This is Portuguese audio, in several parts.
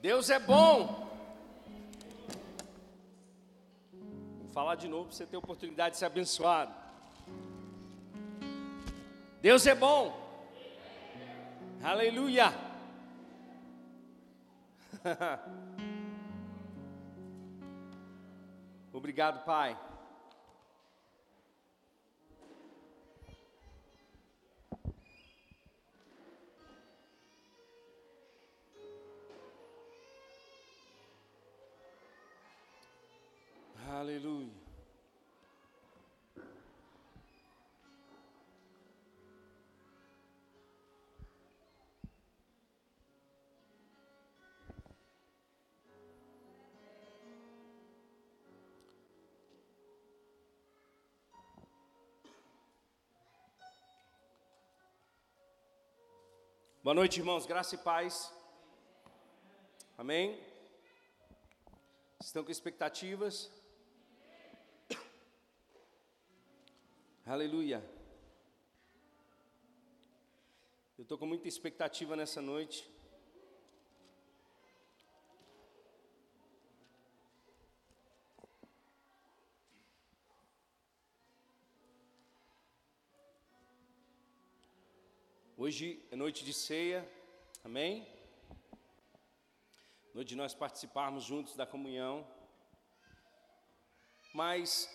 Deus é bom. Vou falar de novo para você ter a oportunidade de ser abençoado. Deus é bom. Aleluia. Obrigado, Pai. Boa noite, irmãos. Graça e paz. Amém? Estão com expectativas? Aleluia. Eu estou com muita expectativa nessa noite. Hoje é noite de ceia, amém? Noite de nós participarmos juntos da comunhão. Mas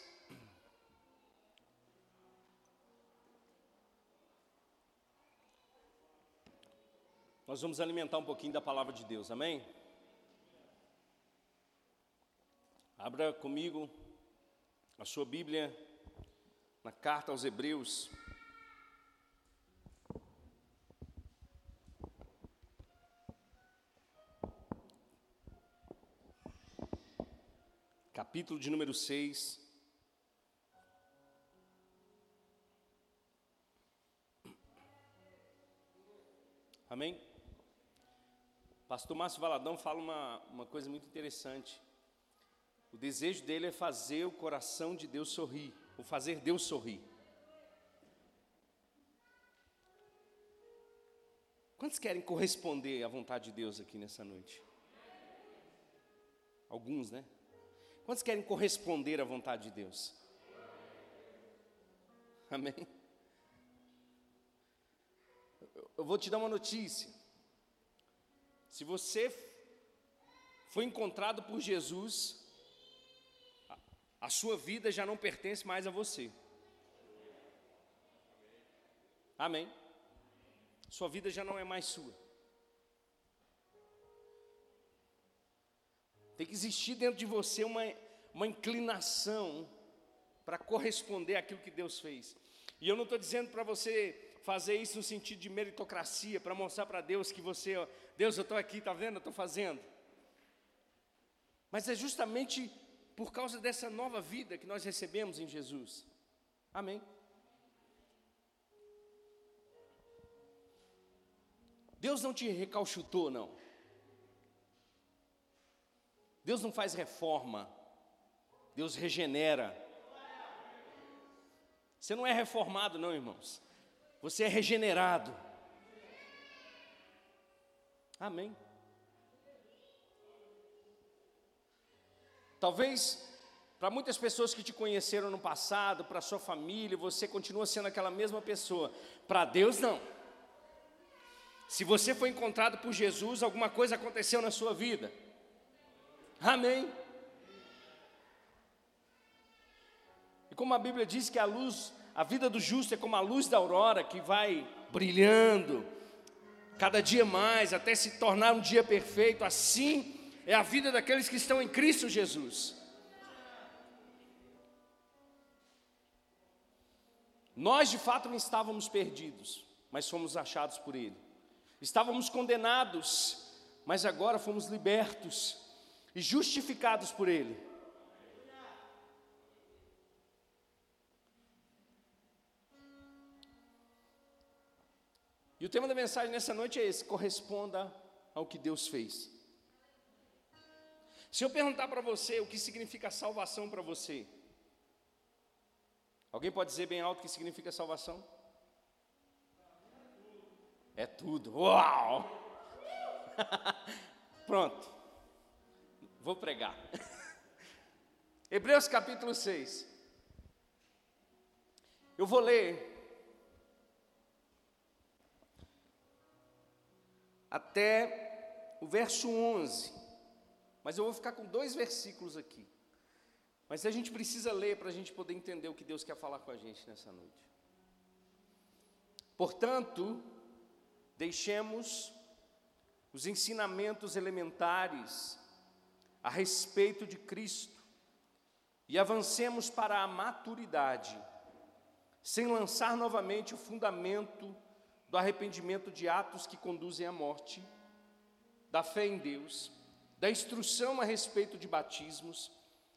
Nós vamos alimentar um pouquinho da palavra de Deus, amém? Abra comigo a sua Bíblia na carta aos Hebreus. Capítulo de número 6. Amém? Pastor Márcio Valadão fala uma, uma coisa muito interessante. O desejo dele é fazer o coração de Deus sorrir, ou fazer Deus sorrir. Quantos querem corresponder à vontade de Deus aqui nessa noite? Alguns, né? Quantos querem corresponder à vontade de Deus? Amém? Eu vou te dar uma notícia. Se você foi encontrado por Jesus, a sua vida já não pertence mais a você. Amém? Sua vida já não é mais sua. Tem que existir dentro de você uma, uma inclinação para corresponder àquilo que Deus fez. E eu não estou dizendo para você fazer isso no sentido de meritocracia, para mostrar para Deus que você, Deus, eu estou aqui, está vendo? Eu estou fazendo. Mas é justamente por causa dessa nova vida que nós recebemos em Jesus. Amém. Deus não te recalchutou, não. Deus não faz reforma. Deus regenera. Você não é reformado, não, irmãos. Você é regenerado. Amém. Talvez para muitas pessoas que te conheceram no passado, para sua família, você continua sendo aquela mesma pessoa. Para Deus não. Se você foi encontrado por Jesus, alguma coisa aconteceu na sua vida. Amém. E como a Bíblia diz que a luz a vida do justo é como a luz da aurora que vai brilhando cada dia mais até se tornar um dia perfeito. Assim é a vida daqueles que estão em Cristo Jesus. Nós de fato não estávamos perdidos, mas fomos achados por Ele. Estávamos condenados, mas agora fomos libertos e justificados por Ele. E o tema da mensagem nessa noite é esse: corresponda ao que Deus fez. Se eu perguntar para você o que significa salvação para você, alguém pode dizer bem alto o que significa salvação? É tudo. Uau! Pronto. Vou pregar. Hebreus capítulo 6. Eu vou ler até o verso 11. Mas eu vou ficar com dois versículos aqui. Mas a gente precisa ler para a gente poder entender o que Deus quer falar com a gente nessa noite. Portanto, deixemos os ensinamentos elementares a respeito de Cristo e avancemos para a maturidade, sem lançar novamente o fundamento do arrependimento de atos que conduzem à morte, da fé em Deus, da instrução a respeito de batismos,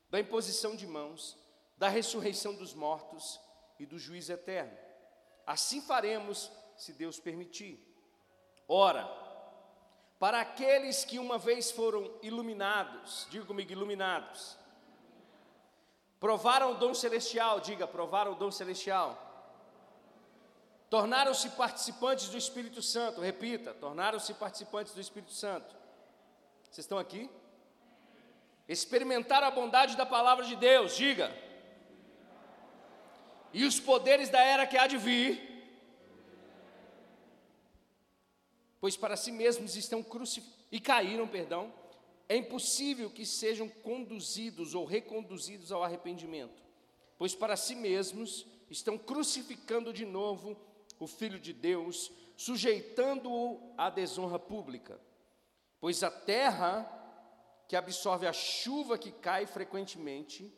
da imposição de mãos, da ressurreição dos mortos e do juízo eterno. Assim faremos, se Deus permitir. Ora, para aqueles que uma vez foram iluminados, diga comigo, iluminados, provaram o dom celestial, diga, provaram o dom celestial Tornaram-se participantes do Espírito Santo, repita, tornaram-se participantes do Espírito Santo. Vocês estão aqui? Experimentaram a bondade da palavra de Deus, diga. E os poderes da era que há de vir. Pois para si mesmos estão crucificados, e caíram, perdão, é impossível que sejam conduzidos ou reconduzidos ao arrependimento, pois para si mesmos estão crucificando de novo o Filho de Deus, sujeitando-o à desonra pública. Pois a terra, que absorve a chuva que cai frequentemente,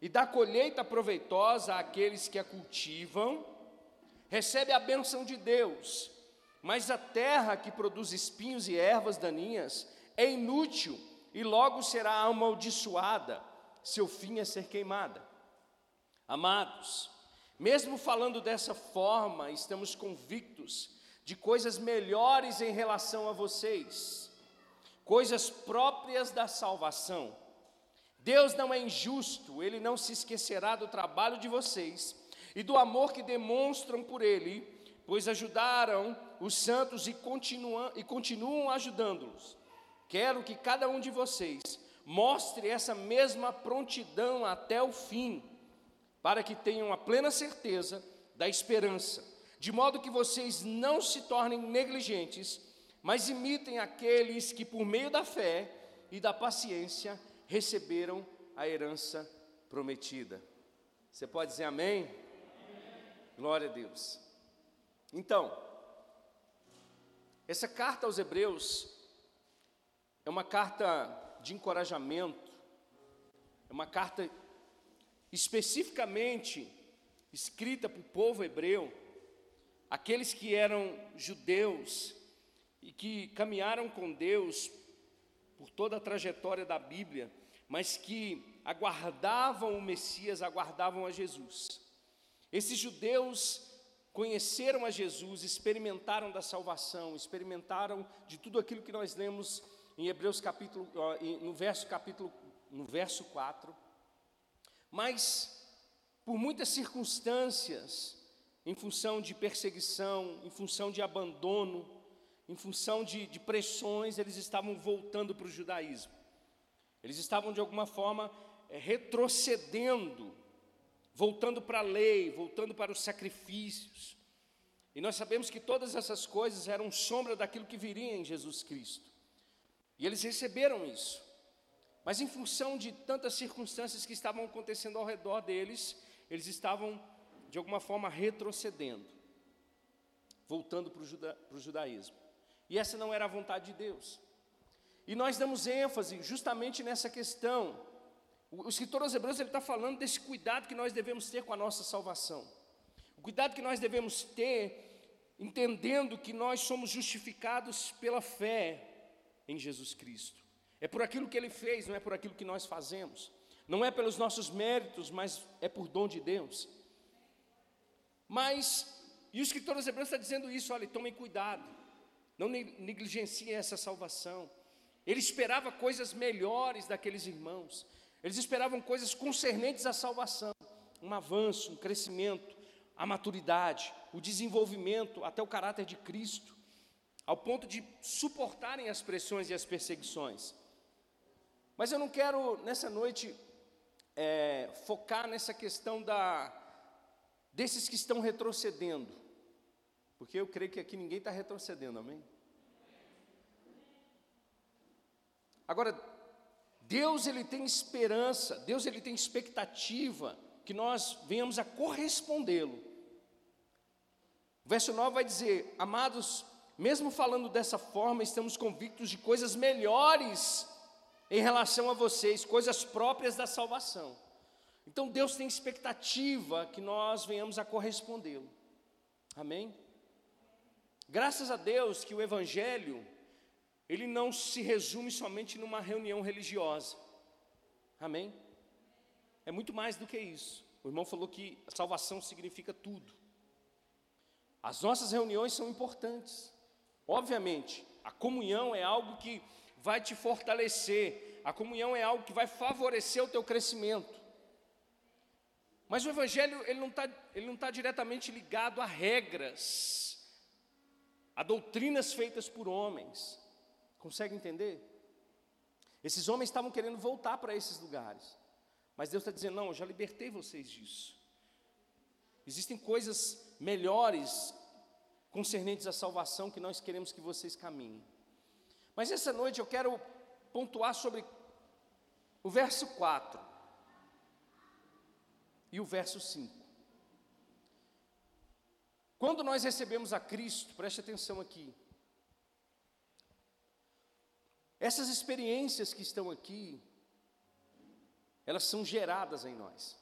e dá colheita proveitosa àqueles que a cultivam, recebe a bênção de Deus, mas a terra que produz espinhos e ervas daninhas é inútil e logo será amaldiçoada, seu fim é ser queimada. Amados, mesmo falando dessa forma, estamos convictos de coisas melhores em relação a vocês, coisas próprias da salvação. Deus não é injusto, Ele não se esquecerá do trabalho de vocês e do amor que demonstram por Ele, pois ajudaram os santos e continuam, e continuam ajudando-os. Quero que cada um de vocês mostre essa mesma prontidão até o fim para que tenham a plena certeza da esperança, de modo que vocês não se tornem negligentes, mas imitem aqueles que, por meio da fé e da paciência, receberam a herança prometida. Você pode dizer amém? amém? Glória a Deus. Então, essa carta aos Hebreus é uma carta de encorajamento, é uma carta especificamente escrita para o povo hebreu, aqueles que eram judeus e que caminharam com Deus por toda a trajetória da Bíblia, mas que aguardavam o Messias, aguardavam a Jesus. Esses judeus conheceram a Jesus, experimentaram da salvação, experimentaram de tudo aquilo que nós lemos em Hebreus capítulo, no verso capítulo, no verso 4. Mas, por muitas circunstâncias, em função de perseguição, em função de abandono, em função de, de pressões, eles estavam voltando para o judaísmo. Eles estavam, de alguma forma, é, retrocedendo, voltando para a lei, voltando para os sacrifícios. E nós sabemos que todas essas coisas eram sombra daquilo que viria em Jesus Cristo. E eles receberam isso. Mas em função de tantas circunstâncias que estavam acontecendo ao redor deles, eles estavam, de alguma forma, retrocedendo, voltando para o, juda, judaísmo. E essa não era a vontade de Deus. E nós damos ênfase justamente nessa questão. O, escritor aos Hebreus está falando desse cuidado que nós devemos ter com a nossa salvação. O cuidado que nós devemos ter, entendendo que nós somos justificados pela fé em Jesus Cristo. É por aquilo que ele fez, não é por aquilo que nós fazemos. Não é pelos nossos méritos, mas é por dom de Deus. Mas, e o escritor dos Hebreus está dizendo isso: olha, tomem cuidado, não negligenciem essa salvação. Ele esperava coisas melhores daqueles irmãos, eles esperavam coisas concernentes à salvação, um avanço, um crescimento, a maturidade, o desenvolvimento, até o caráter de Cristo. ao ponto de suportarem as pressões e as perseguições. Mas eu não quero, nessa noite, é, focar nessa questão da, desses que estão retrocedendo, porque eu creio que aqui ninguém está retrocedendo, amém? Agora, Deus ele tem esperança, Deus ele tem expectativa que nós venhamos a correspondê-lo. O verso 9 vai dizer: Amados, mesmo falando dessa forma, estamos convictos de coisas melhores em relação a vocês, coisas próprias da salvação. Então Deus tem expectativa que nós venhamos a correspondê-lo. Amém? Graças a Deus que o Evangelho, ele não se resume somente numa reunião religiosa. Amém? É muito mais do que isso. O irmão falou que a salvação significa tudo. As nossas reuniões são importantes. Obviamente, a comunhão é algo que vai te fortalecer, a comunhão é algo que vai favorecer o teu crescimento. Mas o Evangelho ele não está tá diretamente ligado a regras, a doutrinas feitas por homens. Consegue entender? Esses homens estavam querendo voltar para esses lugares. Mas Deus está dizendo: não, eu já libertei vocês disso. Existem coisas melhores concernentes à salvação que nós queremos que vocês caminhem. Mas essa noite eu quero pontuar sobre o verso 4 e o verso 5. Quando nós recebemos a Cristo, preste atenção aqui, essas experiências que estão aqui, elas são geradas em nós.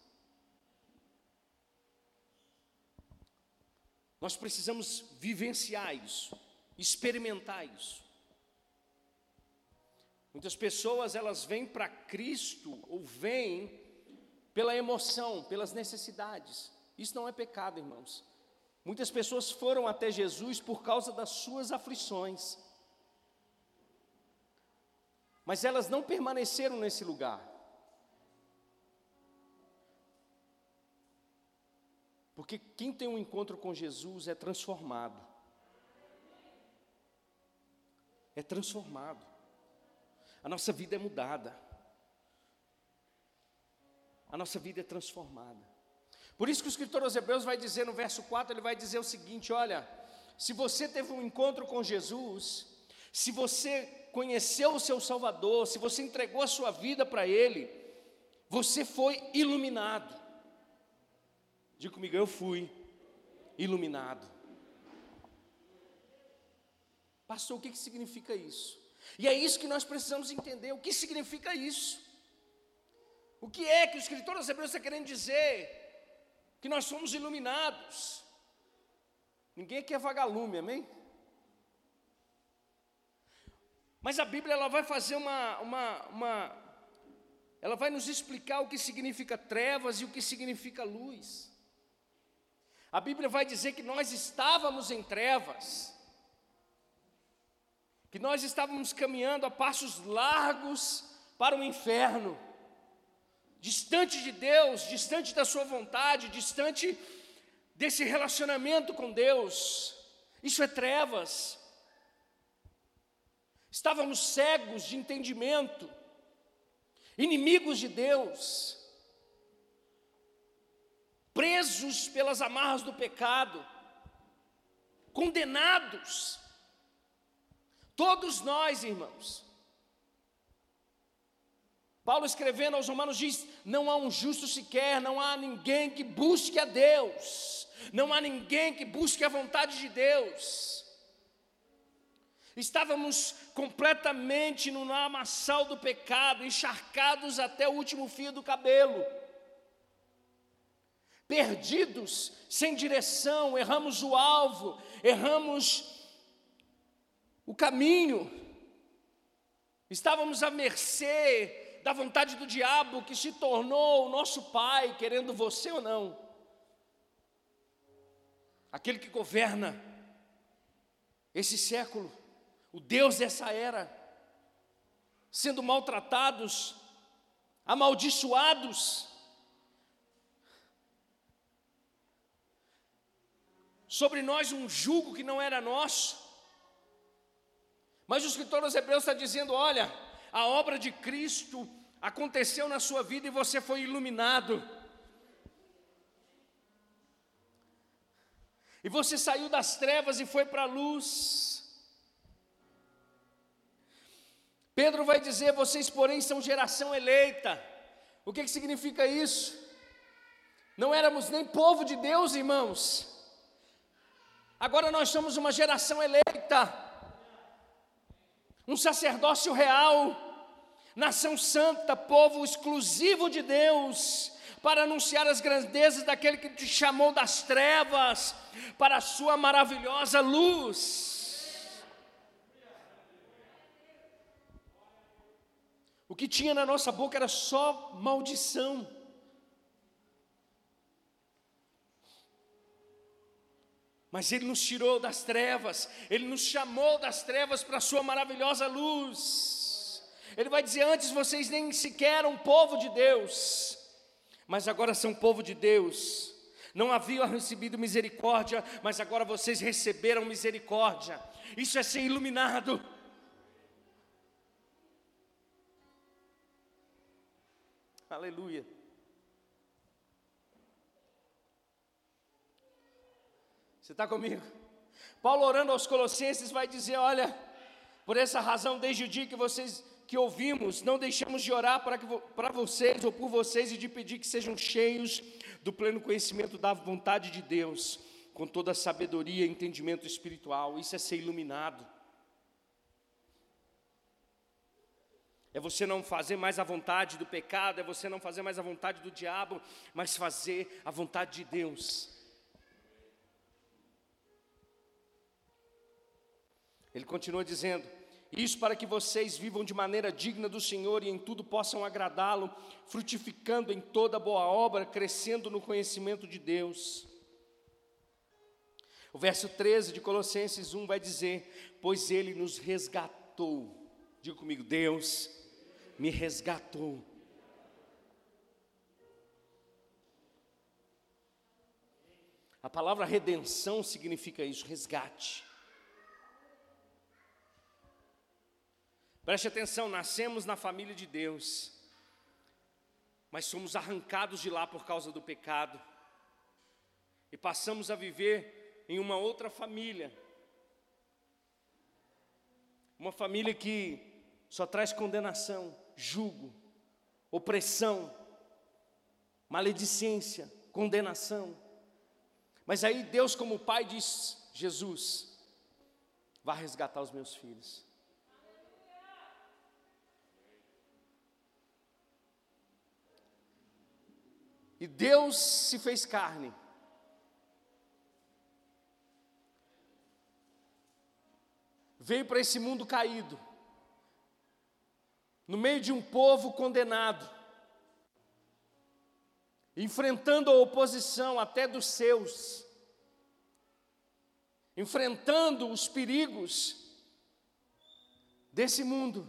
Nós precisamos vivenciar isso, experimentar isso. Muitas pessoas elas vêm para Cristo ou vêm pela emoção, pelas necessidades. Isso não é pecado, irmãos. Muitas pessoas foram até Jesus por causa das suas aflições. Mas elas não permaneceram nesse lugar. Porque quem tem um encontro com Jesus é transformado. É transformado. A nossa vida é mudada. A nossa vida é transformada. Por isso que o escritor aos Hebreus vai dizer no verso 4, ele vai dizer o seguinte: olha, se você teve um encontro com Jesus, se você conheceu o seu Salvador, se você entregou a sua vida para Ele, você foi iluminado. Diga comigo, eu fui iluminado. Pastor, o que, que significa isso? E é isso que nós precisamos entender: o que significa isso? O que é que o escritor aos Hebreus está querendo dizer? Que nós somos iluminados. Ninguém aqui é vagalume, amém? Mas a Bíblia ela vai fazer uma, uma, uma, ela vai nos explicar o que significa trevas e o que significa luz. A Bíblia vai dizer que nós estávamos em trevas, que nós estávamos caminhando a passos largos para o inferno, distante de Deus, distante da Sua vontade, distante desse relacionamento com Deus. Isso é trevas. Estávamos cegos de entendimento, inimigos de Deus presos pelas amarras do pecado, condenados. Todos nós, irmãos. Paulo escrevendo aos Romanos diz: Não há um justo sequer, não há ninguém que busque a Deus, não há ninguém que busque a vontade de Deus. Estávamos completamente no lamaçal do pecado, encharcados até o último fio do cabelo. Perdidos, sem direção, erramos o alvo, erramos o caminho, estávamos à mercê da vontade do diabo que se tornou o nosso pai, querendo você ou não, aquele que governa esse século, o Deus dessa era, sendo maltratados, amaldiçoados, sobre nós um jugo que não era nosso. Mas o escritor aos Hebreus está dizendo: olha, a obra de Cristo aconteceu na sua vida e você foi iluminado. E você saiu das trevas e foi para a luz. Pedro vai dizer: vocês, porém, são geração eleita. O que, que significa isso? Não éramos nem povo de Deus, irmãos. Agora nós somos uma geração eleita, um sacerdócio real, nação santa, povo exclusivo de Deus, para anunciar as grandezas daquele que te chamou das trevas para a sua maravilhosa luz. O que tinha na nossa boca era só maldição. Mas Ele nos tirou das trevas, Ele nos chamou das trevas para a Sua maravilhosa luz. Ele vai dizer: Antes vocês nem sequer eram povo de Deus, mas agora são povo de Deus. Não haviam recebido misericórdia, mas agora vocês receberam misericórdia. Isso é ser iluminado. Aleluia. Você está comigo? Paulo orando aos Colossenses vai dizer: Olha, por essa razão, desde o dia que vocês que ouvimos, não deixamos de orar para, que, para vocês ou por vocês e de pedir que sejam cheios do pleno conhecimento da vontade de Deus, com toda a sabedoria e entendimento espiritual. Isso é ser iluminado. É você não fazer mais a vontade do pecado, é você não fazer mais a vontade do diabo, mas fazer a vontade de Deus. Ele continua dizendo: Isso para que vocês vivam de maneira digna do Senhor e em tudo possam agradá-lo, frutificando em toda boa obra, crescendo no conhecimento de Deus. O verso 13 de Colossenses 1 vai dizer: Pois ele nos resgatou. Diga comigo, Deus me resgatou. A palavra redenção significa isso, resgate. Preste atenção, nascemos na família de Deus, mas somos arrancados de lá por causa do pecado, e passamos a viver em uma outra família, uma família que só traz condenação, jugo, opressão, maledicência, condenação. Mas aí Deus, como Pai, diz: Jesus, vá resgatar os meus filhos. E Deus se fez carne. Veio para esse mundo caído, no meio de um povo condenado, enfrentando a oposição até dos seus, enfrentando os perigos desse mundo,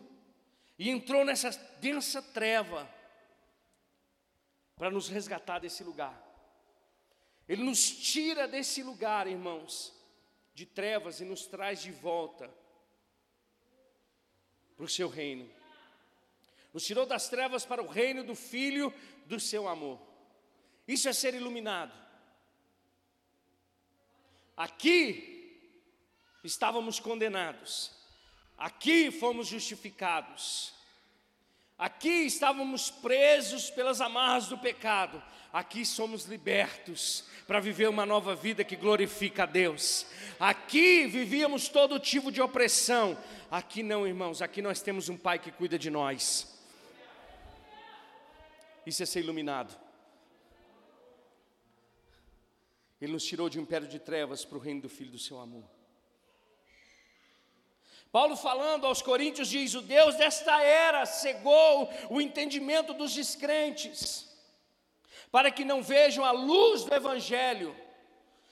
e entrou nessa densa treva para nos resgatar desse lugar. Ele nos tira desse lugar, irmãos, de trevas e nos traz de volta para o seu reino. Nos tirou das trevas para o reino do Filho do seu amor. Isso é ser iluminado. Aqui estávamos condenados, aqui fomos justificados. Aqui estávamos presos pelas amarras do pecado, aqui somos libertos para viver uma nova vida que glorifica a Deus. Aqui vivíamos todo tipo de opressão, aqui não, irmãos, aqui nós temos um Pai que cuida de nós. Isso é ser iluminado. Ele nos tirou de um império de trevas para o reino do Filho do seu amor. Paulo falando aos Coríntios diz: O Deus desta era cegou o entendimento dos descrentes, para que não vejam a luz do Evangelho.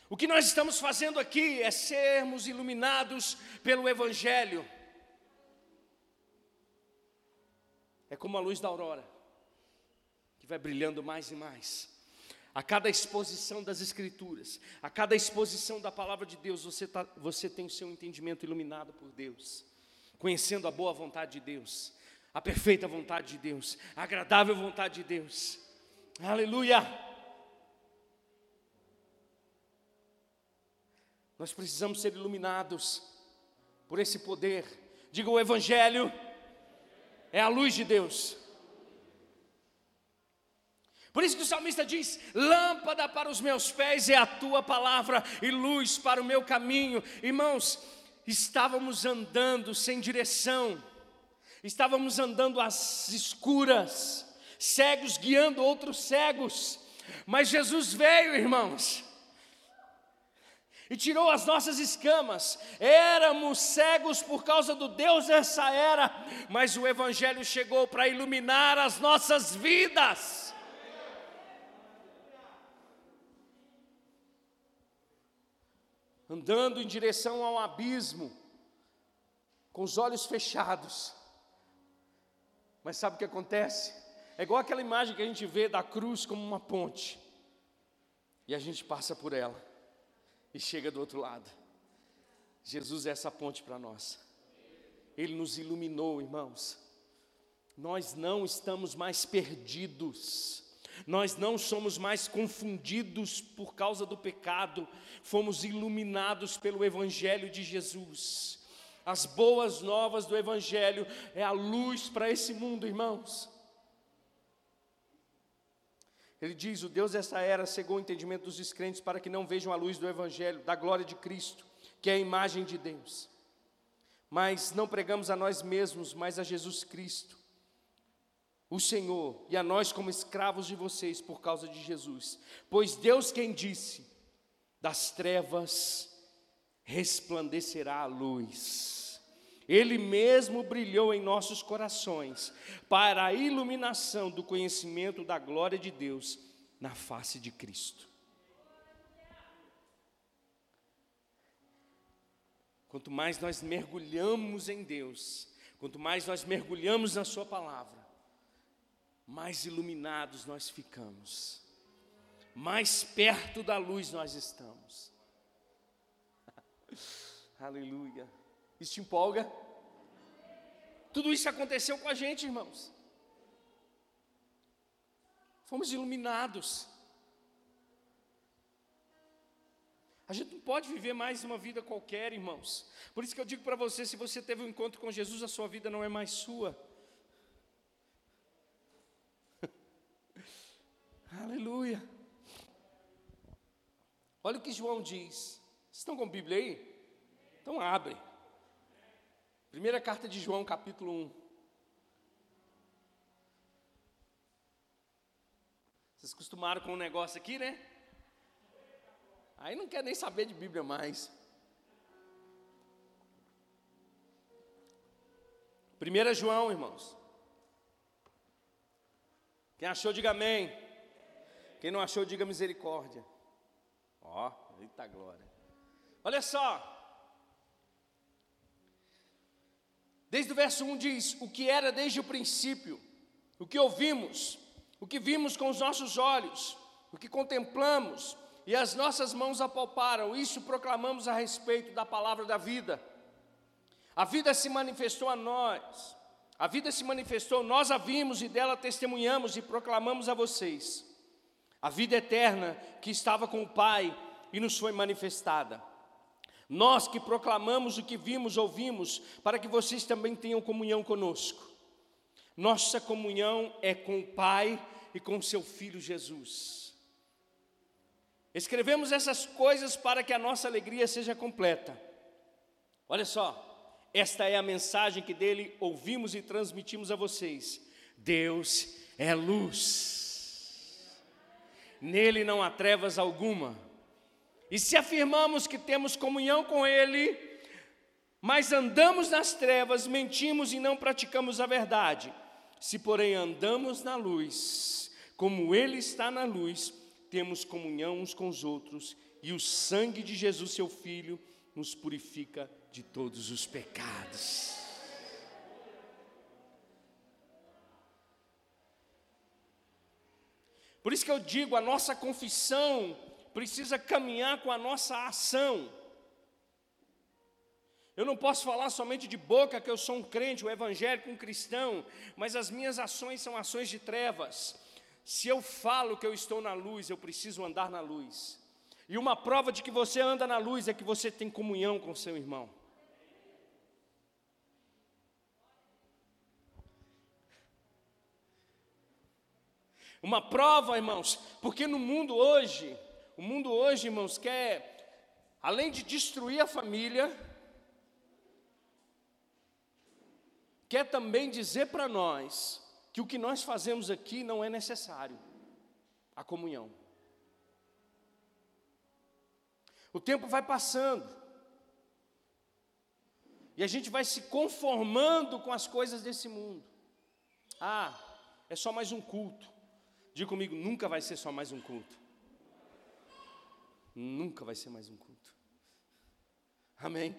O que nós estamos fazendo aqui é sermos iluminados pelo Evangelho. É como a luz da aurora, vai brilhando mais e mais. A cada exposição das Escrituras, a cada exposição da palavra de Deus, você, tá, você tem o seu entendimento iluminado por Deus. conhecendo a boa vontade de Deus, a perfeita vontade de Deus, a agradável vontade de Deus. Aleluia! Nós precisamos ser iluminados por esse poder. Diga o Evangelho é a luz de Deus. Por isso que o salmista diz: Lâmpada para os meus pés é a tua palavra e luz para o meu caminho. Irmãos, estávamos andando sem direção, estávamos andando às escuras, cegos guiando outros cegos, mas Jesus veio, irmãos, e tirou as nossas escamas. Éramos cegos por causa do Deus dessa era, mas o Evangelho chegou para iluminar as nossas vidas. Andando em direção ao abismo, com os olhos fechados. Mas sabe o que acontece? É igual aquela imagem que a gente vê da cruz como uma ponte, e a gente passa por ela e chega do outro lado. Jesus é essa ponte para nós. Ele nos iluminou, irmãos. Nós não estamos mais perdidos. Nós não somos mais confundidos por causa do pecado, fomos iluminados pelo Evangelho de Jesus. As boas novas do Evangelho é a luz para esse mundo, irmãos. Ele diz: O Deus dessa era cegou o entendimento dos descrentes para que não vejam a luz do Evangelho, da glória de Cristo, que é a imagem de Deus. Mas não pregamos a nós mesmos, mas a Jesus Cristo, o Senhor, e a nós como escravos de vocês por causa de Jesus. Pois Deus quem disse: Das trevas resplandecerá a luz. Ele mesmo brilhou em nossos corações para a iluminação do conhecimento da glória de Deus na face de Cristo. Quanto mais nós mergulhamos em Deus, quanto mais nós mergulhamos na Sua palavra, mais iluminados nós ficamos, mais perto da luz nós estamos. Aleluia. Isso te empolga? Tudo isso aconteceu com a gente, irmãos. Fomos iluminados. A gente não pode viver mais uma vida qualquer, irmãos. Por isso que eu digo para você: se você teve um encontro com Jesus, a sua vida não é mais sua. Aleluia. Olha o que João diz. Vocês estão com a Bíblia aí? Então abre. Primeira carta de João, capítulo 1. Vocês acostumaram com um negócio aqui, né? Aí não quer nem saber de Bíblia mais. Primeira João, irmãos. Quem achou, diga amém. Quem não achou, diga misericórdia. Ó, oh, eita glória. Olha só, Desde o verso 1 diz: O que era desde o princípio, o que ouvimos, o que vimos com os nossos olhos, o que contemplamos e as nossas mãos apalparam, isso proclamamos a respeito da palavra da vida. A vida se manifestou a nós, a vida se manifestou, nós a vimos e dela testemunhamos e proclamamos a vocês. A vida eterna que estava com o Pai e nos foi manifestada. Nós que proclamamos o que vimos, ouvimos, para que vocês também tenham comunhão conosco. Nossa comunhão é com o Pai e com seu Filho Jesus. Escrevemos essas coisas para que a nossa alegria seja completa. Olha só, esta é a mensagem que dele ouvimos e transmitimos a vocês. Deus é luz, nele não há trevas alguma. E se afirmamos que temos comunhão com Ele, mas andamos nas trevas, mentimos e não praticamos a verdade. Se, porém, andamos na luz, como Ele está na luz, temos comunhão uns com os outros, e o sangue de Jesus, seu Filho, nos purifica de todos os pecados. Por isso que eu digo, a nossa confissão precisa caminhar com a nossa ação. Eu não posso falar somente de boca que eu sou um crente, um evangélico, um cristão, mas as minhas ações são ações de trevas. Se eu falo que eu estou na luz, eu preciso andar na luz. E uma prova de que você anda na luz é que você tem comunhão com seu irmão. Uma prova, irmãos, porque no mundo hoje, o mundo hoje, irmãos, quer, além de destruir a família, quer também dizer para nós que o que nós fazemos aqui não é necessário a comunhão. O tempo vai passando, e a gente vai se conformando com as coisas desse mundo. Ah, é só mais um culto. Diga comigo, nunca vai ser só mais um culto. Nunca vai ser mais um culto. Amém?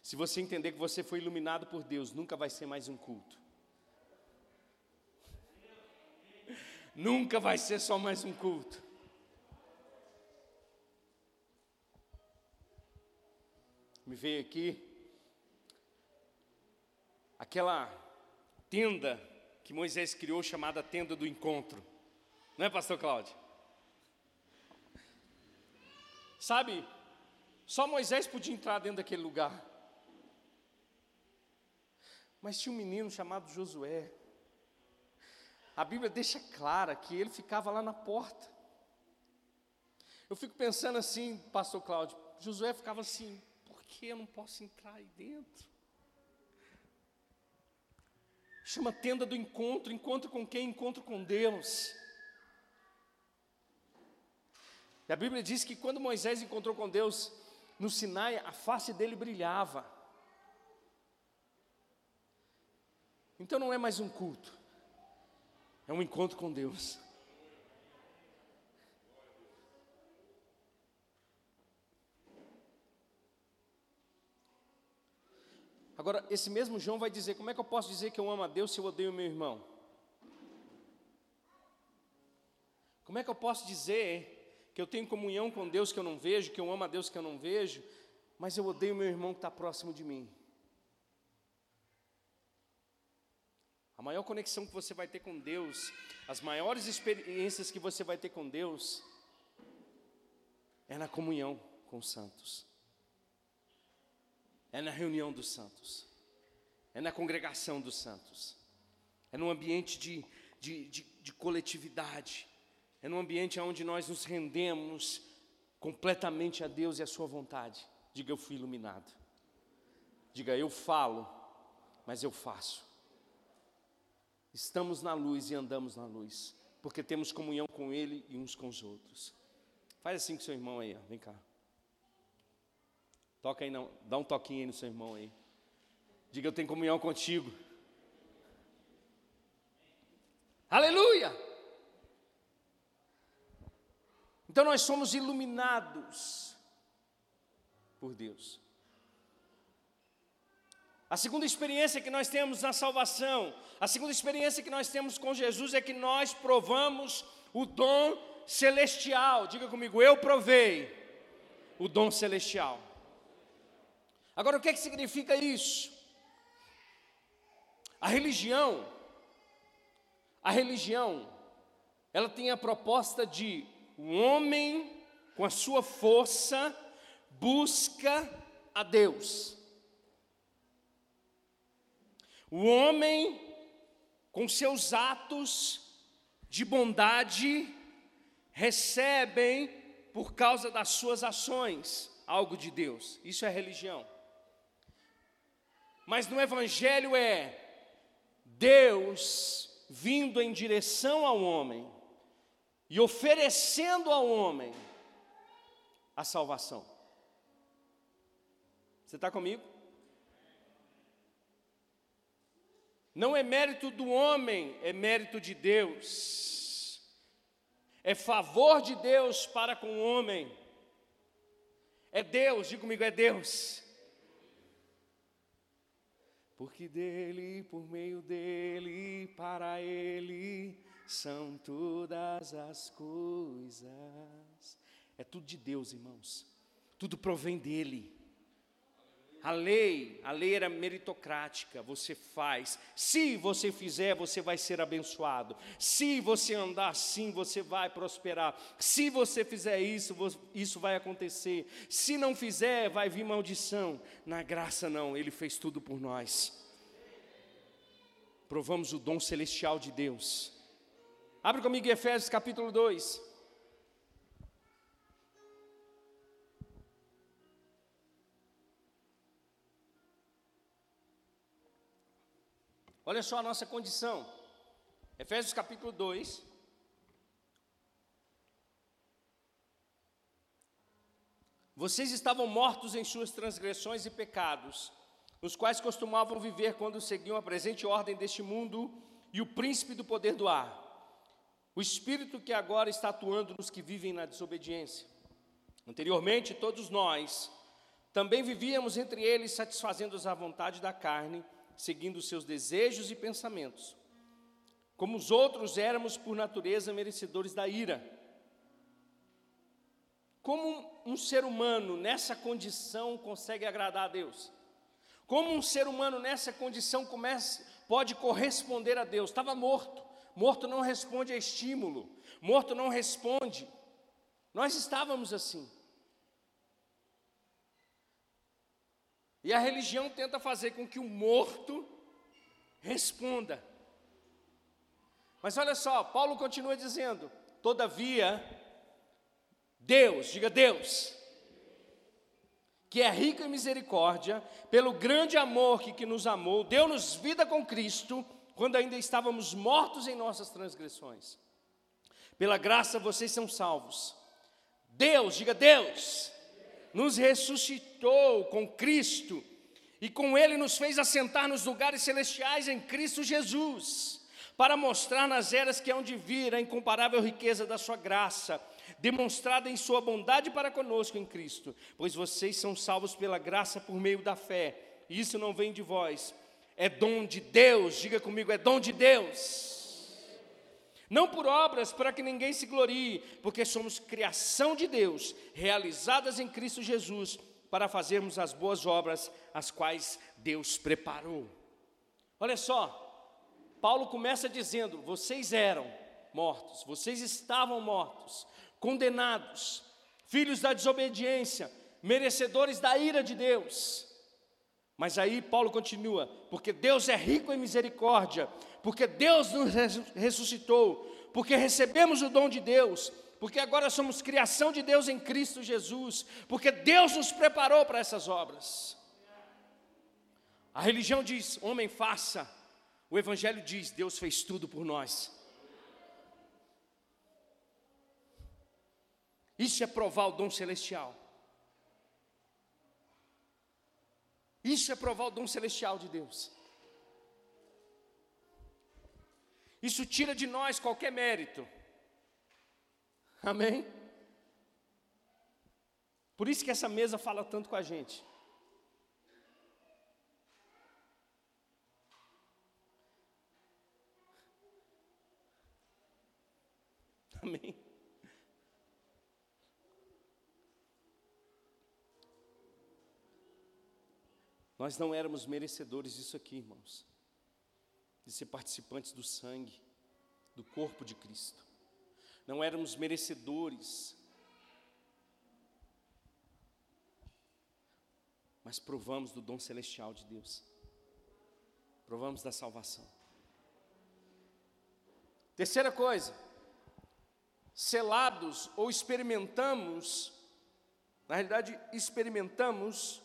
Se você entender que você foi iluminado por Deus, nunca vai ser mais um culto. Nunca vai ser só mais um culto. Me veio aqui aquela tenda que Moisés criou chamada tenda do encontro. Não é, pastor Cláudio? Sabe, só Moisés podia entrar dentro daquele lugar. Mas tinha um menino chamado Josué. A Bíblia deixa clara que ele ficava lá na porta. Eu fico pensando assim, pastor Cláudio, Josué ficava assim, por que eu não posso entrar aí dentro? Chama tenda do encontro, encontro com quem? Encontro com Deus. E a Bíblia diz que quando Moisés encontrou com Deus no Sinai, a face dele brilhava. Então não é mais um culto, é um encontro com Deus. Agora, esse mesmo João vai dizer: como é que eu posso dizer que eu amo a Deus se eu odeio meu irmão? Como é que eu posso dizer que eu tenho comunhão com Deus que eu não vejo, que eu amo a Deus que eu não vejo, mas eu odeio meu irmão que está próximo de mim? A maior conexão que você vai ter com Deus, as maiores experiências que você vai ter com Deus, é na comunhão com os santos, é na reunião dos santos, é na congregação dos santos, é num ambiente de, de, de, de coletividade, é num ambiente onde nós nos rendemos completamente a Deus e a Sua vontade. Diga, eu fui iluminado. Diga, eu falo, mas eu faço. Estamos na luz e andamos na luz, porque temos comunhão com Ele e uns com os outros. Faz assim com seu irmão aí, ó. vem cá. Toca aí, não, dá um toquinho aí no seu irmão aí. Diga, eu tenho comunhão contigo. Aleluia! Então nós somos iluminados por Deus. A segunda experiência que nós temos na salvação, a segunda experiência que nós temos com Jesus é que nós provamos o dom celestial. Diga comigo, eu provei o dom celestial. Agora, o que, é que significa isso? A religião, a religião, ela tem a proposta de o homem, com a sua força, busca a Deus. O homem, com seus atos de bondade, recebem, por causa das suas ações, algo de Deus. Isso é religião. Mas no Evangelho é Deus vindo em direção ao homem e oferecendo ao homem a salvação. Você está comigo? Não é mérito do homem, é mérito de Deus. É favor de Deus para com o homem. É Deus, diga comigo, é Deus. Porque dele, por meio dele, para ele são todas as coisas. É tudo de Deus, irmãos. Tudo provém dele. A lei, a lei era meritocrática, você faz. Se você fizer, você vai ser abençoado. Se você andar assim, você vai prosperar. Se você fizer isso, isso vai acontecer. Se não fizer, vai vir maldição. Na graça não, ele fez tudo por nós. Provamos o dom celestial de Deus. Abre comigo Efésios capítulo 2. Olha só a nossa condição. Efésios capítulo 2. Vocês estavam mortos em suas transgressões e pecados, os quais costumavam viver quando seguiam a presente ordem deste mundo e o príncipe do poder do ar, o espírito que agora está atuando nos que vivem na desobediência. Anteriormente, todos nós também vivíamos entre eles, satisfazendo a vontade da carne seguindo seus desejos e pensamentos. Como os outros éramos, por natureza, merecedores da ira. Como um ser humano nessa condição consegue agradar a Deus? Como um ser humano nessa condição comece, pode corresponder a Deus? Estava morto. Morto não responde a estímulo. Morto não responde. Nós estávamos assim. E a religião tenta fazer com que o morto responda. Mas olha só, Paulo continua dizendo: todavia, Deus, diga Deus, que é rico em misericórdia, pelo grande amor que, que nos amou, deu-nos vida com Cristo, quando ainda estávamos mortos em nossas transgressões. Pela graça vocês são salvos. Deus, diga Deus, nos ressuscitou com Cristo e com Ele nos fez assentar nos lugares celestiais em Cristo Jesus, para mostrar nas eras que hão de vir a incomparável riqueza da Sua graça, demonstrada em Sua bondade para conosco em Cristo, pois vocês são salvos pela graça por meio da fé, e isso não vem de vós, é dom de Deus, diga comigo, é dom de Deus não por obras para que ninguém se glorie, porque somos criação de Deus, realizadas em Cristo Jesus, para fazermos as boas obras, as quais Deus preparou. Olha só, Paulo começa dizendo: vocês eram mortos, vocês estavam mortos, condenados, filhos da desobediência, merecedores da ira de Deus. Mas aí Paulo continua: porque Deus é rico em misericórdia, porque Deus nos ressuscitou, porque recebemos o dom de Deus, porque agora somos criação de Deus em Cristo Jesus, porque Deus nos preparou para essas obras. A religião diz: homem faça, o Evangelho diz: Deus fez tudo por nós. Isso é provar o dom celestial. Isso é provar o dom celestial de Deus. Isso tira de nós qualquer mérito. Amém? Por isso que essa mesa fala tanto com a gente. Amém? Nós não éramos merecedores disso aqui, irmãos de ser participantes do sangue, do corpo de Cristo. Não éramos merecedores, mas provamos do dom celestial de Deus, provamos da salvação. Terceira coisa, selados ou experimentamos, na realidade, experimentamos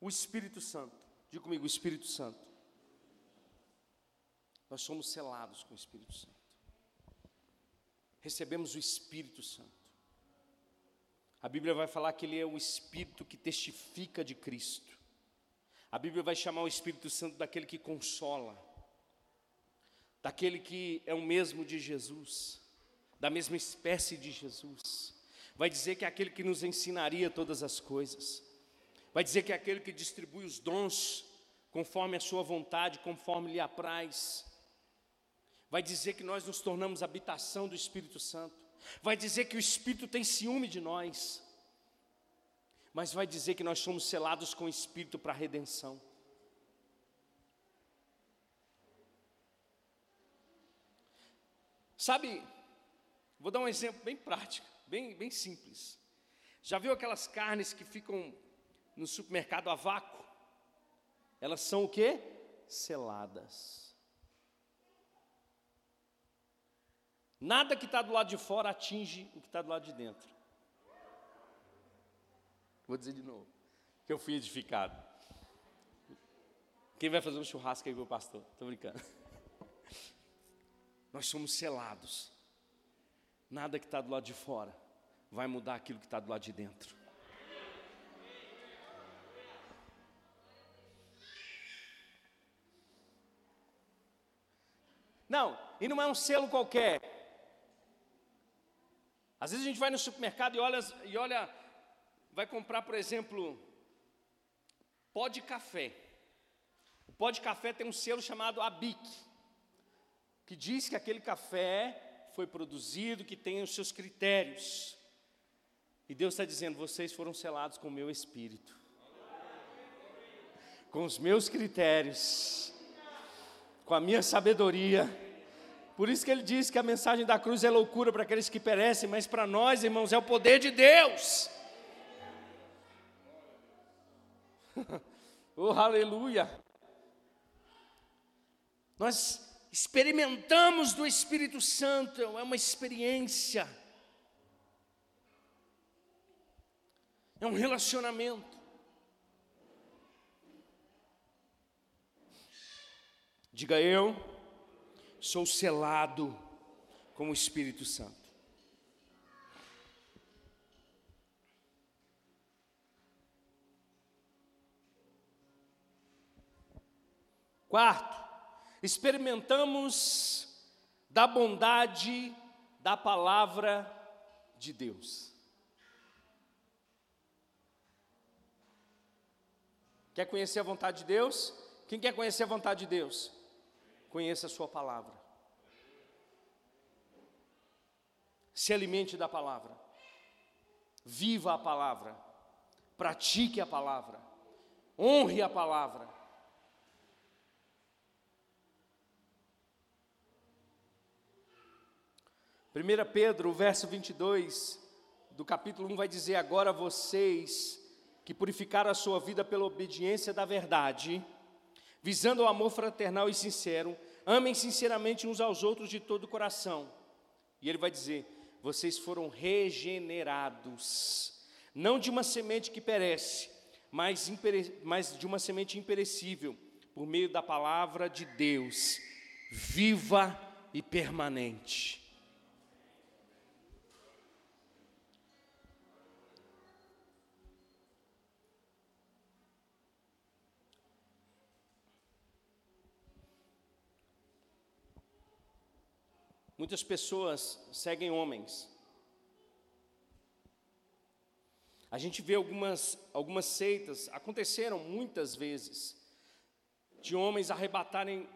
o Espírito Santo. Diga comigo, o Espírito Santo. Nós somos selados com o Espírito Santo. Recebemos o Espírito Santo. A Bíblia vai falar que ele é o Espírito que testifica de Cristo. A Bíblia vai chamar o Espírito Santo daquele que consola, daquele que é o mesmo de Jesus, da mesma espécie de Jesus. Vai dizer que é aquele que nos ensinaria todas as coisas. Vai dizer que é aquele que distribui os dons conforme a sua vontade, conforme lhe apraz vai dizer que nós nos tornamos habitação do Espírito Santo, vai dizer que o Espírito tem ciúme de nós. mas vai dizer que nós somos selados com o Espírito para a redenção. Sabe, vou dar um exemplo bem prático, bem, bem simples. Já viu aquelas carnes que ficam no supermercado a vácuo? Elas são o que? Seladas. Nada que está do lado de fora atinge o que está do lado de dentro. Vou dizer de novo, que eu fui edificado. Quem vai fazer um churrasco aí com o pastor? Estou brincando. Nós somos selados. Nada que está do lado de fora vai mudar aquilo que está do lado de dentro. Não, e não é um selo qualquer. Às vezes a gente vai no supermercado e olha, e olha vai comprar, por exemplo, pó de café. O pó de café tem um selo chamado ABIC, que diz que aquele café foi produzido, que tem os seus critérios. E Deus está dizendo: vocês foram selados com o meu espírito, com os meus critérios, com a minha sabedoria. Por isso que ele diz que a mensagem da cruz é loucura para aqueles que perecem, mas para nós, irmãos, é o poder de Deus. oh, aleluia! Nós experimentamos do Espírito Santo, é uma experiência, é um relacionamento. Diga eu, sou selado com o Espírito Santo. Quarto, experimentamos da bondade da palavra de Deus. Quer conhecer a vontade de Deus? Quem quer conhecer a vontade de Deus? Conheça a sua palavra. Se alimente da palavra. Viva a palavra. Pratique a palavra. Honre a palavra. 1 Pedro, verso 22 do capítulo 1 vai dizer: Agora vocês que purificaram a sua vida pela obediência da verdade, visando o amor fraternal e sincero, amem sinceramente uns aos outros de todo o coração. E ele vai dizer: Vocês foram regenerados, não de uma semente que perece, mas, mas de uma semente imperecível, por meio da palavra de Deus, viva e permanente Muitas pessoas seguem homens. A gente vê algumas, algumas seitas, aconteceram muitas vezes, de homens arrebatarem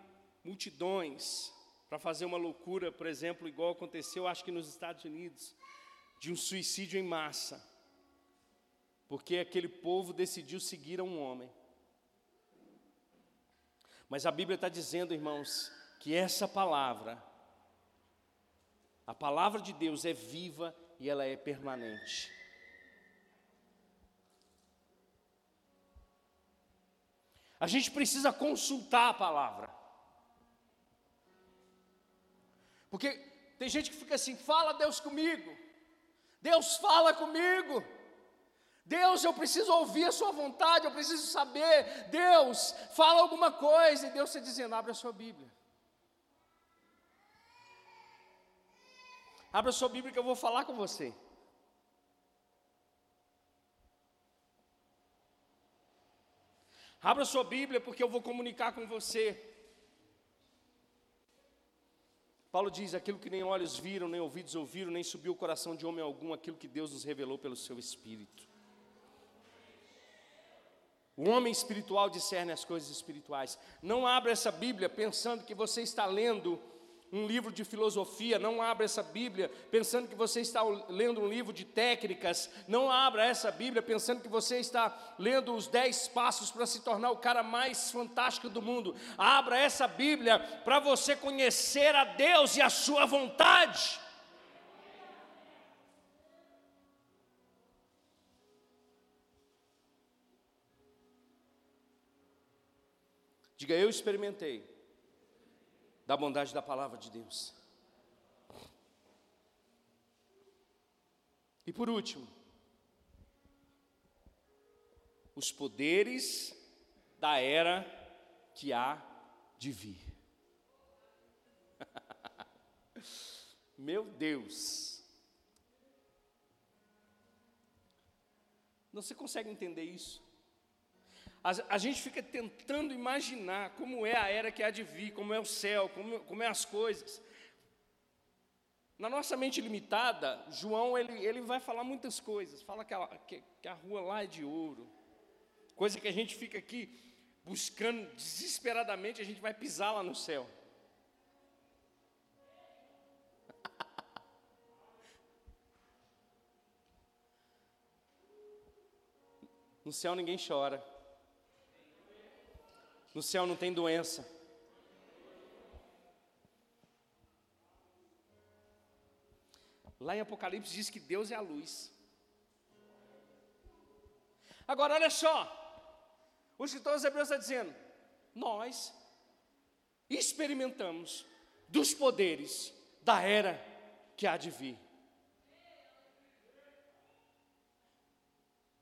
multidões para fazer uma loucura, por exemplo, igual aconteceu, acho que nos Estados Unidos, de um suicídio em massa, porque aquele povo decidiu seguir a um homem. Mas a Bíblia está dizendo, irmãos, que essa palavra a palavra de Deus é viva e ela é permanente. A gente precisa consultar a palavra. Porque tem gente que fica assim: fala Deus comigo. Deus fala comigo. Deus, eu preciso ouvir a Sua vontade, eu preciso saber. Deus, fala alguma coisa. E Deus está dizendo: abre a sua Bíblia. Abra sua Bíblia que eu vou falar com você. Abra sua Bíblia porque eu vou comunicar com você. Paulo diz: aquilo que nem olhos viram, nem ouvidos ouviram, nem subiu o coração de homem algum, aquilo que Deus nos revelou pelo seu Espírito. O homem espiritual discerne as coisas espirituais. Não abra essa Bíblia pensando que você está lendo um livro de filosofia, não abra essa Bíblia pensando que você está lendo um livro de técnicas, não abra essa Bíblia pensando que você está lendo os dez passos para se tornar o cara mais fantástico do mundo. Abra essa Bíblia para você conhecer a Deus e a sua vontade. Diga, eu experimentei da bondade da palavra de Deus. E por último, os poderes da era que há de vir. Meu Deus. Você consegue entender isso? A, a, gente fica tentando imaginar como é a era que há de vir, como é o céu, como, como é as coisas. Na nossa mente limitada, João ele, ele vai falar muitas coisas. Fala que a, que, que a rua lá é de ouro. Coisa que a gente fica aqui buscando desesperadamente, a gente vai pisar lá no céu. No céu ninguém chora. No céu não tem doença. Lá em Apocalipse diz que Deus é a luz. Agora olha só, o escritor dos Hebreus está dizendo: nós experimentamos dos poderes da era que há de vir.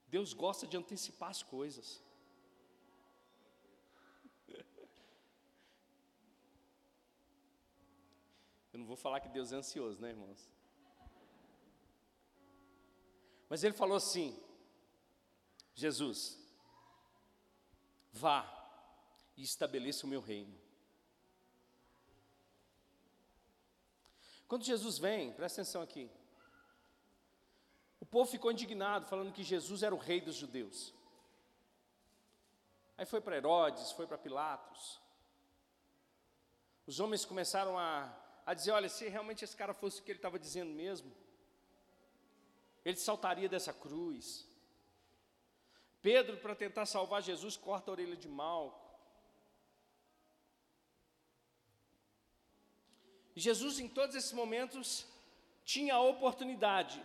Deus gosta de antecipar as coisas. Não vou falar que Deus é ansioso, né, irmãos? Mas ele falou assim: Jesus, vá e estabeleça o meu reino. Quando Jesus vem, presta atenção aqui. O povo ficou indignado, falando que Jesus era o rei dos judeus. Aí foi para Herodes, foi para Pilatos. Os homens começaram a a dizer: olha, se realmente esse cara fosse o que ele estava dizendo mesmo, ele saltaria dessa cruz. Pedro, para tentar salvar Jesus, corta a orelha de Malco. Jesus, em todos esses momentos, tinha a oportunidade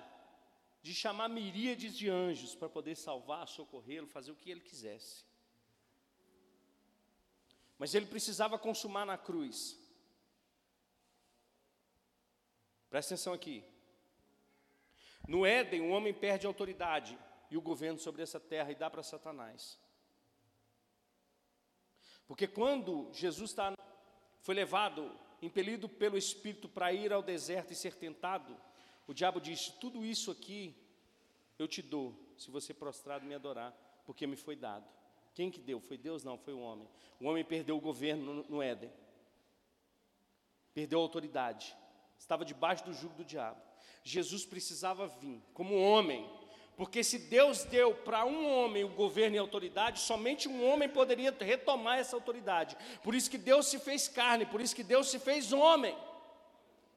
de chamar miríades de anjos para poder salvar, socorrê-lo, fazer o que ele quisesse. Mas ele precisava consumar na cruz Presta atenção aqui. No Éden, o homem perde a autoridade e o governo sobre essa terra e dá para Satanás. Porque quando Jesus está, foi levado, impelido pelo Espírito para ir ao deserto e ser tentado, o diabo disse: Tudo isso aqui eu te dou, se você prostrado me adorar, porque me foi dado. Quem que deu? Foi Deus? Não, foi o homem. O homem perdeu o governo no, no Éden, perdeu a autoridade estava debaixo do jugo do diabo. Jesus precisava vir como homem, porque se Deus deu para um homem o governo e a autoridade, somente um homem poderia retomar essa autoridade. Por isso que Deus se fez carne, por isso que Deus se fez homem.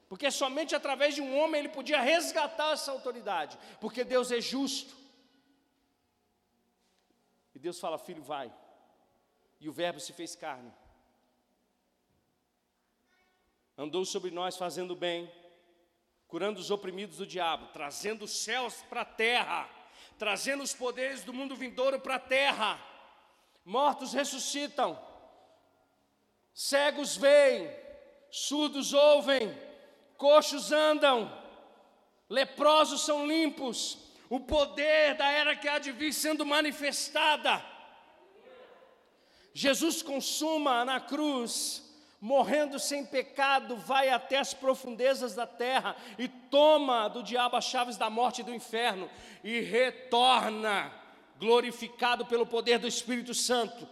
Porque somente através de um homem ele podia resgatar essa autoridade, porque Deus é justo. E Deus fala: Filho, vai. E o Verbo se fez carne andou sobre nós fazendo bem, curando os oprimidos do diabo, trazendo os céus para a terra, trazendo os poderes do mundo vindouro para a terra. Mortos ressuscitam, cegos veem, surdos ouvem, coxos andam, leprosos são limpos, o poder da era que há de vir sendo manifestada. Jesus consuma na cruz morrendo sem pecado, vai até as profundezas da terra e toma do diabo as chaves da morte e do inferno e retorna glorificado pelo poder do Espírito Santo.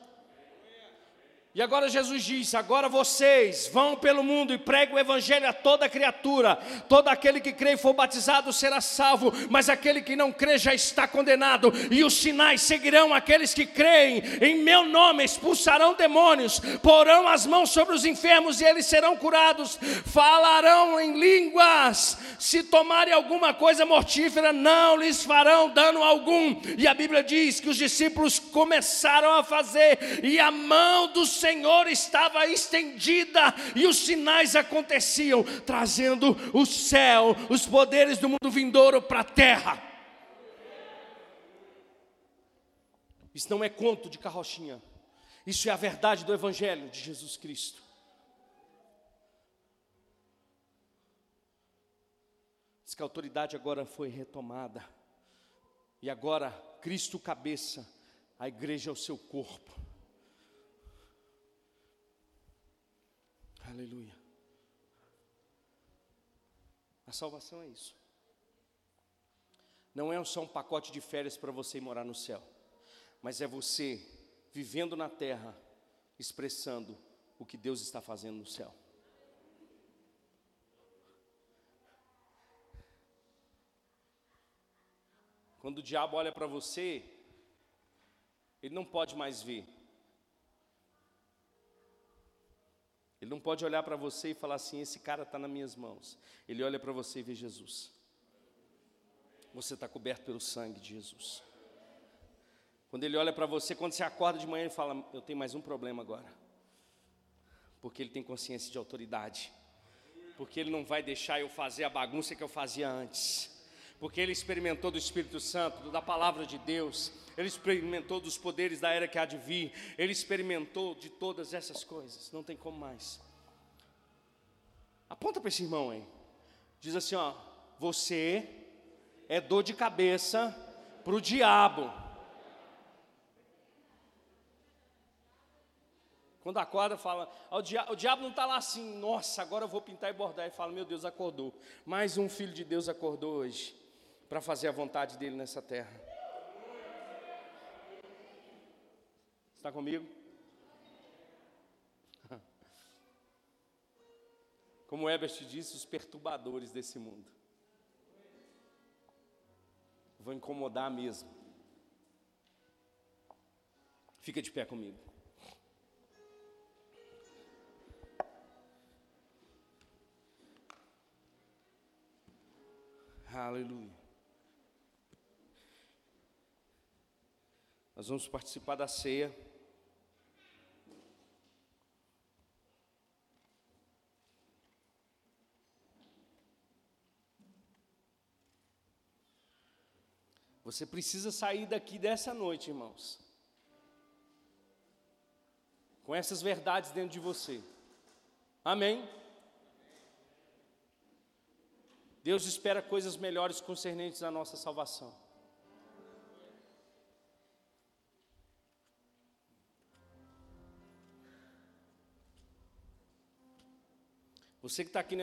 E agora Jesus diz: agora vocês vão pelo mundo e pregam o evangelho a toda criatura. Todo aquele que crê e for batizado será salvo, mas aquele que não crê já está condenado. E os sinais seguirão aqueles que creem. Em meu nome expulsarão demônios, porão as mãos sobre os enfermos e eles serão curados. Falarão em línguas. Se tomarem alguma coisa mortífera, não lhes farão dano algum. E a Bíblia diz que os discípulos começaram a fazer e a mão do Senhor Senhor estava estendida e os sinais aconteciam, trazendo o céu, os poderes do mundo vindouro para a terra. Isso não é conto de carrochinha, isso é a verdade do Evangelho de Jesus Cristo. Diz que a autoridade agora foi retomada, e agora Cristo, cabeça, a igreja é o seu corpo. Aleluia. A salvação é isso. Não é só um pacote de férias para você morar no céu, mas é você vivendo na terra, expressando o que Deus está fazendo no céu. Quando o diabo olha para você, ele não pode mais ver Ele não pode olhar para você e falar assim: esse cara está nas minhas mãos. Ele olha para você e vê Jesus. Você está coberto pelo sangue de Jesus. Quando ele olha para você, quando você acorda de manhã, ele fala: Eu tenho mais um problema agora. Porque ele tem consciência de autoridade. Porque ele não vai deixar eu fazer a bagunça que eu fazia antes. Porque ele experimentou do Espírito Santo, da palavra de Deus. Ele experimentou dos poderes da era que há de vir. Ele experimentou de todas essas coisas. Não tem como mais. Aponta para esse irmão aí. Diz assim: ó, você é dor de cabeça para o diabo. Quando acorda, fala, o, o diabo não está lá assim, nossa, agora eu vou pintar e bordar. E fala, meu Deus, acordou. Mais um filho de Deus acordou hoje para fazer a vontade dele nessa terra. Está comigo? Como Ebert disse, os perturbadores desse mundo. Vou incomodar mesmo. Fica de pé comigo. Aleluia. Nós vamos participar da ceia. Você precisa sair daqui dessa noite, irmãos, com essas verdades dentro de você. Amém? Deus espera coisas melhores concernentes à nossa salvação. Você que está aqui